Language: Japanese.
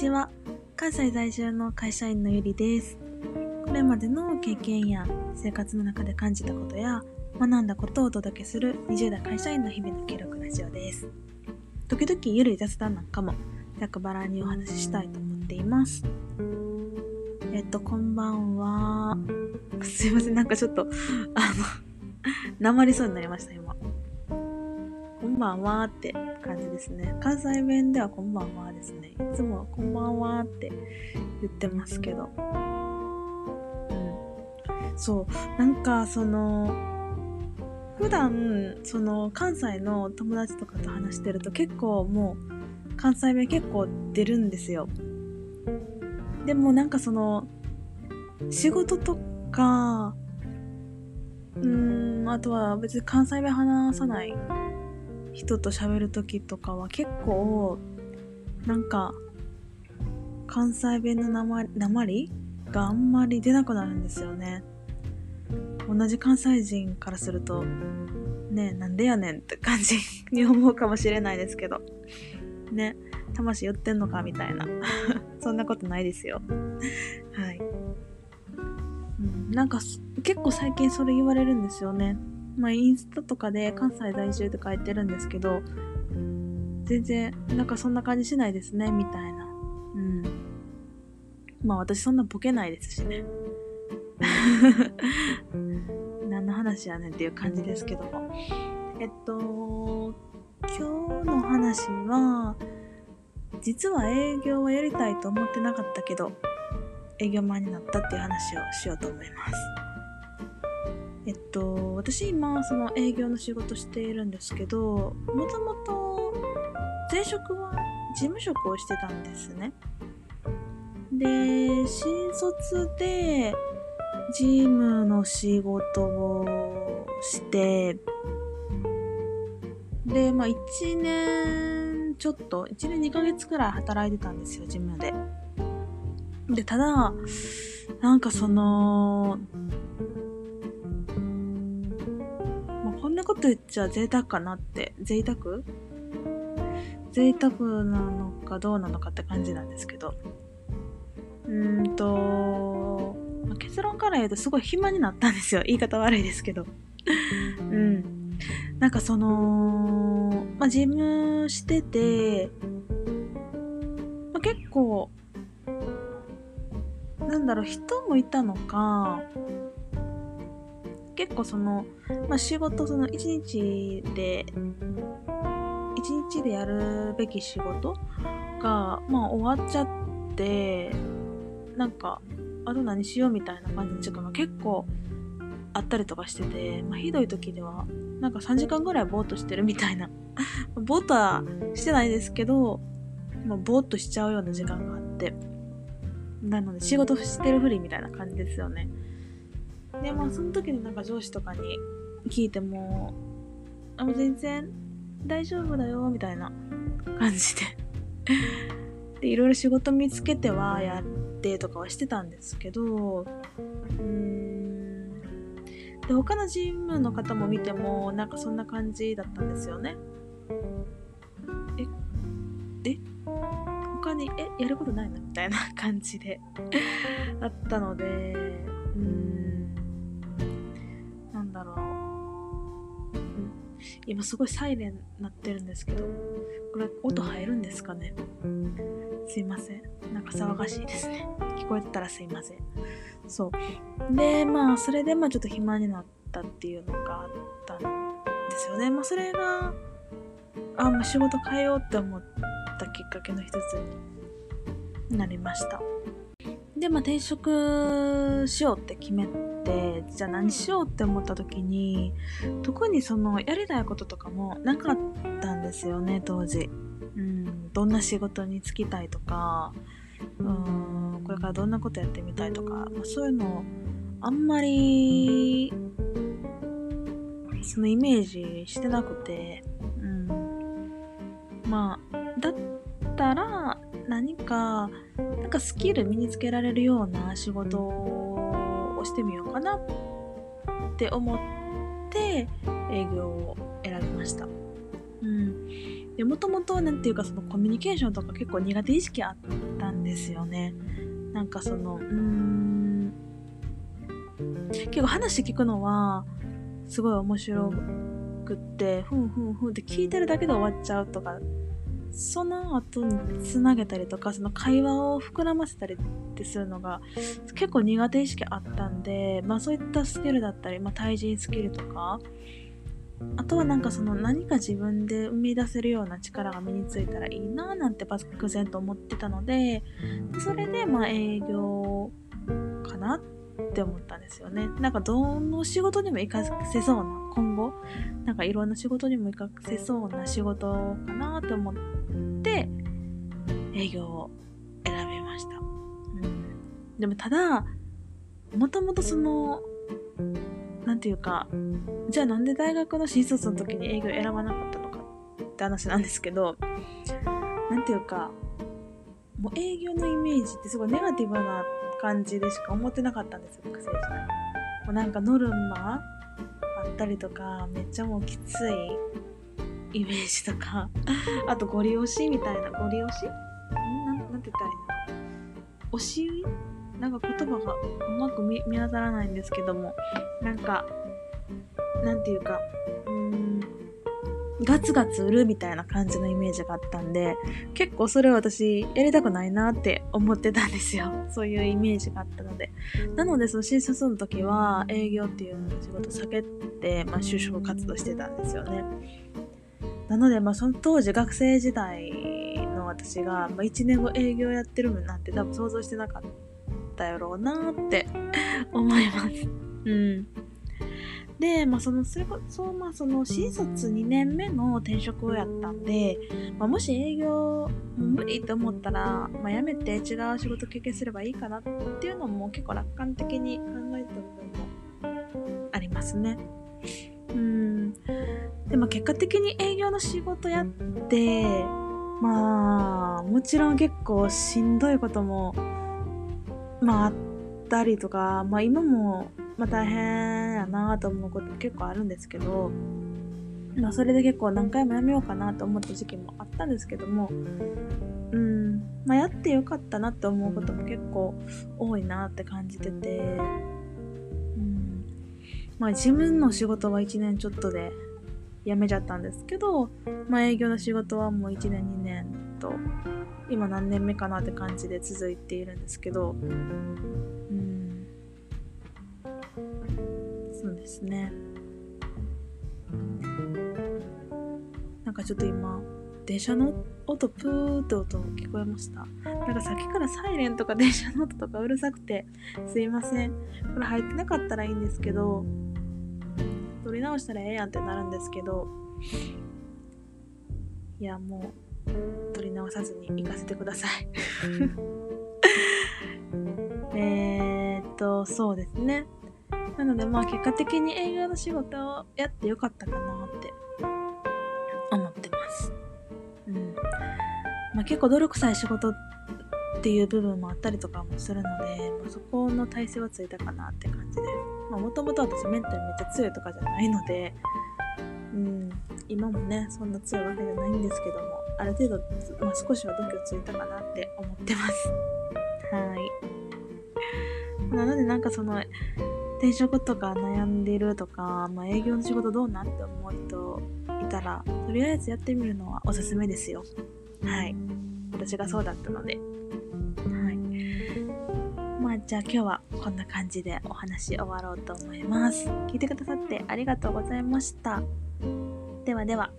ちは。関西在住の会社員のゆりです。これまでの経験や生活の中で感じたことや学んだことをお届けする20代会社員の日々の記録ラジオです。時々ゆるい雑談なんかもざくばらにお話ししたいと思っています。えっとこんばんは。すいません。なんかちょっとあの なまりそうになりました今。ばんはって感じですね。関西弁ではこんばんはですね。いつもこんばんはって言ってますけど。うん。そう。なんかその、普段、その関西の友達とかと話してると結構もう関西弁結構出るんですよ。でもなんかその、仕事とか、うん、あとは別に関西弁話さない人と喋る時とかは結構なんか関西弁のなまりがあんまり出なくなるんですよね。同じ関西人からするとねなんでやねんって感じ に思うかもしれないですけど。ね魂寄ってんのかみたいな。そんなことないですよ。はい、うん、なんか結構最近それ言われるんですよね。まあ、インスタとかで関西在住って書いてるんですけど、全然、なんかそんな感じしないですね、みたいな。うん。まあ私そんなボケないですしね。何の話やねんっていう感じですけども。えっと、今日の話は、実は営業はやりたいと思ってなかったけど、営業マンになったっていう話をしようと思います。えっと、私今その営業の仕事しているんですけどもともと前職は事務職をしてたんですね。で新卒で事務の仕事をしてでまあ1年ちょっと1年2ヶ月くらい働いてたんですよ事務で。でただなんかそのなこと言っちゃ贅沢かなって、贅沢？贅沢なのかどうなのかって感じなんですけど。うーんと、まあ、結論から言うとすごい暇になったんですよ。言い方悪いですけど。うん。なんかその、まあ、事務してて、まあ、結構、なんだろう、人もいたのか、結構その、まあ、仕事その一日で一日でやるべき仕事が、まあ、終わっちゃってなんかあと何しようみたいな感じの時間が結構あったりとかしてて、まあ、ひどい時ではなんか3時間ぐらいぼーっとしてるみたいな。ぼーっとはしてないですけど、まあ、ぼーっとしちゃうような時間があって。なので仕事してるふりみたいな感じですよね。でまあその時になんか上司とかに聞いてもあもう全然大丈夫だよみたいな感じで。でいろいろ仕事見つけてはやってとかはしてたんですけどうーん。で他のチームの方も見てもなんかそんな感じだったんですよね。ええ他にえやることないの？みたいな感じで。あったので今すごいサイレン鳴ってるんですけどこれ音入るんですかね？すいません。なんか騒がしいですね。聞こえたらすいません。そう。でまあそれでまあちょっと暇になったっていうのがあったんですよね。まあそれがあもう仕事変えようって思ったきっかけの一つになりました。でまあ転職しようって決めてじゃあ何しようって思った時に特にそのやりたいこととかもなかったんですよね当時、うん、どんな仕事に就きたいとかうんこれからどんなことやってみたいとか、まあ、そういうのあんまりそのイメージしてなくて、うん、まあだったら何かなんかスキル身につけられるような仕事をしてみようかなって思って営業を選びました。うん。で、もともとなんていうかそのコミュニケーションとか結構苦手意識あったんですよね。なんかその、うーん、結構話聞くのは、すごい面白くって、ふんふんふんって聞いてるだけで終わっちゃうとか、その後につなげたりとか、その会話を膨らませたりってするのが結構苦手意識あったんで、まあそういったスキルだったり、まあ対人スキルとか、あとはなんかその何か自分で生み出せるような力が身についたらいいななんて漠然と思ってたので、それでまあ営業かなって思ったんですよね。なんかどの仕事にも活かせそうな、今後、なんかいろんな仕事にも活かせそうな仕事かなと思って、営業を選びました。うん、でもただ、もともとその、なんていうか、じゃあなんで大学の新卒の時に営業を選ばなかったのかって話なんですけど、なんていうか、もう営業のイメージってすごいネガティブな感じでしか思ってなかったんですよ、学生時代。もなんかノルマあったりとか、めっちゃもうきついイメージとか、あとご利用しみたいな、ご利用し？なんなんて言ったらいいの？押し売り？なんか言葉がうまく見当たらないんですけども、なんか、なんていうか、うん、ガツガツ売るみたいな感じのイメージがあったんで、結構それ私やりたくないなって思ってたんですよ。そういうイメージがあったので。なので、その新卒の時は営業っていう仕事避けて、まあ、就職活動してたんですよね。なので、まあ、その当時学生時代の私が、まあ、1年後営業やってるなんて多分想像してなかったやろうなって 思います。うん。で、まあ、その、それこそ、まあ、その、新卒2年目の転職をやったんで、まあ、もし営業無理って思ったら、まあ、辞めて違う仕事経験すればいいかなっていうのも結構楽観的に考えた部分もありますね。うん。で、まあ、結果的に営業の仕事やって、まあ、もちろん結構しんどいことも、まあ、あったりとか、まあ、今もまあ大変やなと思うこと結構あるんですけど、まあそれで結構何回もやめようかなと思った時期もあったんですけども、うん、まあやってよかったなって思うことも結構多いなって感じてて、うん、まあ自分の仕事は1年ちょっとで辞めちゃったんですけど、まあ営業の仕事はもう1年2年と、今何年目かなって感じで続いているんですけどうん、そうですね。なんかちょっと今電車の音プーって音聞こえました。なんかさっきからサイレンとか電車の音とかうるさくてすいません。これ入ってなかったらいいんですけど撮り直したらええやんってなるんですけどいやもう撮り直さずに行かせてください えっとそうですねなのでまあ結果的に営業の仕事をやってよかったかなって思ってます。うん。まあ結構努力さえ仕事っていう部分もあったりとかもするので、まあ、そこの体制はついたかなって感じで。まあもともと私メンタルめっちゃ強いとかじゃないので、うん、今もね、そんな強いわけじゃないんですけども、ある程度、まあ、少しは度胸ついたかなって思ってます。はい。なのでなんかその、転職とか悩んでるとか、まあ、営業の仕事どうなって思う人いたら、とりあえずやってみるのはおすすめですよ。はい。私がそうだったので。はい。まあ、じゃあ今日はこんな感じでお話終わろうと思います。聞いてくださってありがとうございました。ではでは。